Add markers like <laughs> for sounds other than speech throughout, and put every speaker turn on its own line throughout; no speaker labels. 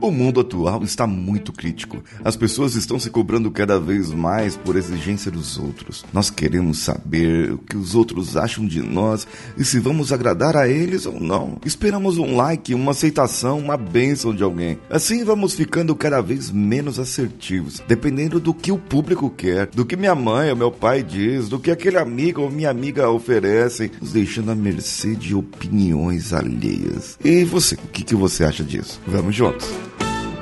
O mundo atual está muito crítico. As pessoas estão se cobrando cada vez mais por exigência dos outros. Nós queremos saber o que os outros acham de nós e se vamos agradar a eles ou não. Esperamos um like, uma aceitação, uma bênção de alguém. Assim vamos ficando cada vez menos assertivos, dependendo do que o público quer, do que minha mãe ou meu pai diz, do que aquele amigo ou minha amiga oferecem, nos deixando à mercê de opiniões alheias. E você, o que, que você acha disso? Vamos juntos!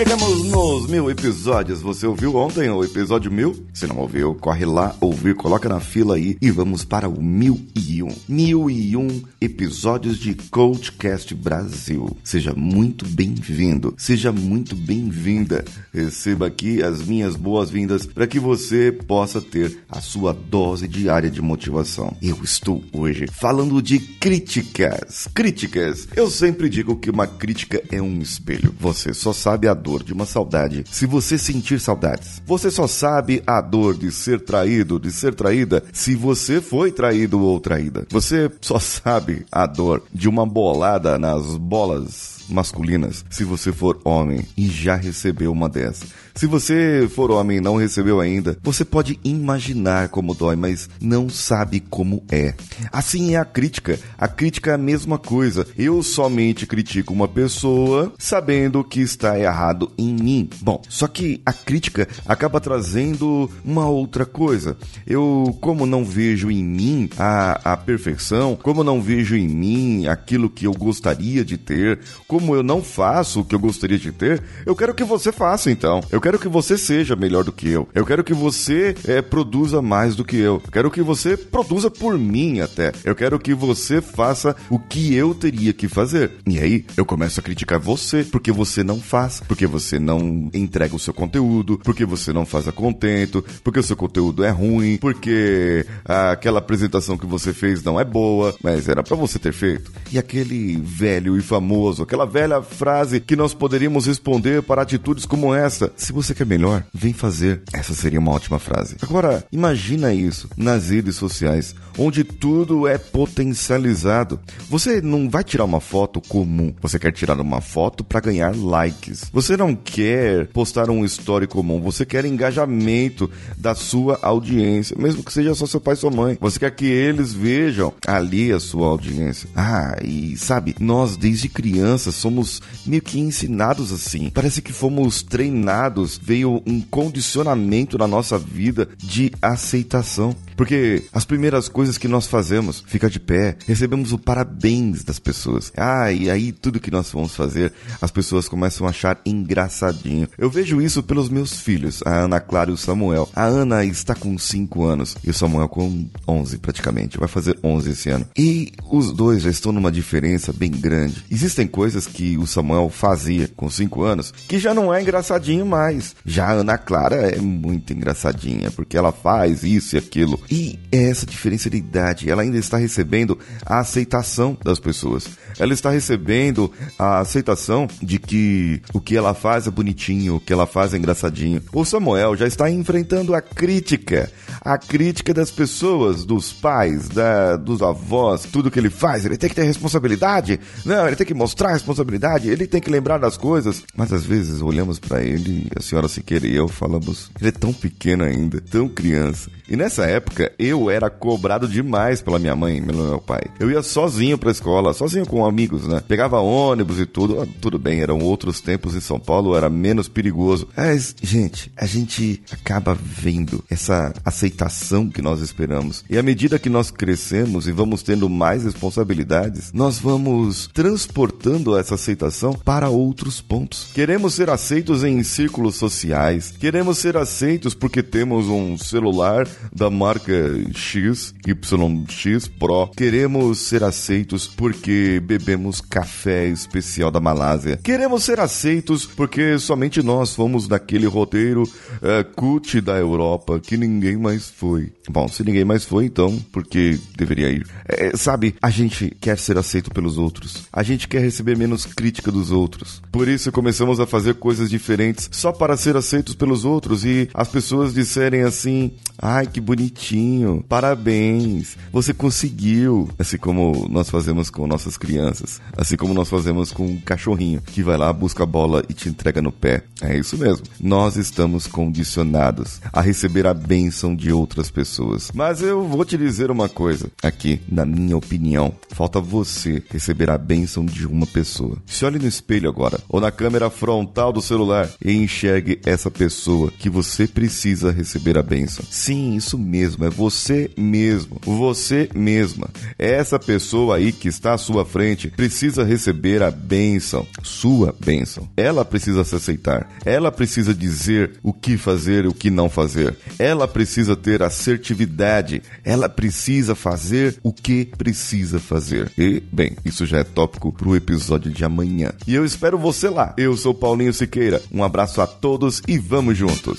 Chegamos nos mil episódios. Você ouviu ontem o episódio mil? Se não ouviu, corre lá, ouvir, coloca na fila aí e vamos para o mil e um. Mil e um episódios de Coachcast Brasil. Seja muito bem-vindo, seja muito bem-vinda. Receba aqui as minhas boas-vindas para que você possa ter a sua dose diária de motivação. Eu estou hoje falando de críticas. Críticas. Eu sempre digo que uma crítica é um espelho. Você só sabe a dor de uma saudade se você sentir saudades. Você só sabe a dor de ser traído, de ser traída, se você foi traído ou traída. Você só <laughs> sabe a dor de uma bolada nas bolas masculinas se você for homem e já recebeu uma dessas. Se você for homem e não recebeu ainda, você pode imaginar como dói, mas não sabe como é. Assim é a crítica. A crítica é a mesma coisa. Eu somente critico uma pessoa sabendo que está errado em mim. Bom, só que a crítica acaba trazendo uma outra coisa. Eu, como não vejo em mim a, a perfeição, como não vejo em mim aquilo que eu gostaria de ter, como eu não faço o que eu gostaria de ter, eu quero que você faça então. Eu quero que você seja melhor do que eu. Eu quero que você é, produza mais do que eu. Eu quero que você produza por mim até. Eu quero que você faça o que eu teria que fazer. E aí eu começo a criticar você porque você não faz, porque você não entrega o seu conteúdo, porque você não faz a contento, porque o seu conteúdo é ruim, porque aquela apresentação que você fez não é boa, mas era para você ter feito. E aquele velho e famoso, aquela velha frase que nós poderíamos responder para atitudes como essa: se você quer melhor, vem fazer. Essa seria uma ótima frase. Agora, imagina isso nas redes sociais, onde tudo é potencializado. Você não vai tirar uma foto comum, você quer tirar uma foto para ganhar likes. Você não quer postar um story comum, você quer engajamento da sua audiência, mesmo que seja só seu pai e sua mãe. Você quer que eles vejam ali a sua audiência. Ah, e sabe, nós desde crianças somos meio que ensinados assim. Parece que fomos treinados, veio um condicionamento na nossa vida de aceitação. Porque as primeiras coisas que nós fazemos, fica de pé, recebemos o parabéns das pessoas. Ah, e aí tudo que nós vamos fazer, as pessoas começam a achar engraçadinho. Eu vejo isso pelos meus filhos, a Ana Clara e o Samuel. A Ana está com 5 anos e o Samuel com 11 praticamente, vai fazer 11 esse ano. E os dois já estão numa diferença bem grande. Existem coisas que o Samuel fazia com 5 anos que já não é engraçadinho mais. Já a Ana Clara é muito engraçadinha, porque ela faz isso e aquilo. E é essa diferença de idade, ela ainda está recebendo a aceitação das pessoas. Ela está recebendo a aceitação de que o que ela faz é bonitinho, o que ela faz é engraçadinho. O Samuel já está enfrentando a crítica, a crítica das pessoas, dos pais, da, dos avós, tudo que ele faz. Ele tem que ter responsabilidade. Não, ele tem que mostrar responsabilidade, ele tem que lembrar das coisas. Mas às vezes olhamos para ele, a senhora Siqueira e eu falamos, ele é tão pequeno ainda, tão criança. E nessa época, eu era cobrado demais pela minha mãe pelo meu pai. Eu ia sozinho pra escola, sozinho com amigos, né? Pegava ônibus e tudo. Ah, tudo bem, eram outros tempos em São Paulo, era menos perigoso. Mas, gente, a gente acaba vendo essa aceitação que nós esperamos. E à medida que nós crescemos e vamos tendo mais responsabilidades, nós vamos transportando essa aceitação para outros pontos. Queremos ser aceitos em círculos sociais, queremos ser aceitos porque temos um celular da marca X, YX Pro. Queremos ser aceitos porque bebemos café especial da Malásia. Queremos ser aceitos porque somente nós fomos naquele roteiro cult da Europa que ninguém mais foi. Bom, se ninguém mais foi, então, porque deveria ir? É, sabe, a gente quer ser aceito pelos outros. A gente quer receber menos crítica dos outros. Por isso começamos a fazer coisas diferentes só para ser aceitos pelos outros e as pessoas disserem assim: ai, que bonitinho, parabéns, você conseguiu. Assim como nós fazemos com nossas crianças, assim como nós fazemos com um cachorrinho que vai lá, busca a bola e te entrega no pé. É isso mesmo. Nós estamos condicionados a receber a bênção de outras pessoas. Mas eu vou te dizer uma coisa aqui, na minha opinião, falta você receber a bênção de uma pessoa. Se olhe no espelho agora, ou na câmera frontal do celular e enxergue essa pessoa que você precisa receber a bênção. Sim, isso mesmo, é você mesmo, você mesma. Essa pessoa aí que está à sua frente precisa receber a bênção, sua bênção. Ela precisa se aceitar, ela precisa dizer o que fazer e o que não fazer. Ela precisa ter assertividade, ela precisa fazer o que precisa fazer. E, bem, isso já é tópico para o episódio de amanhã. E eu espero você lá. Eu sou Paulinho Siqueira. Um abraço a todos e vamos juntos.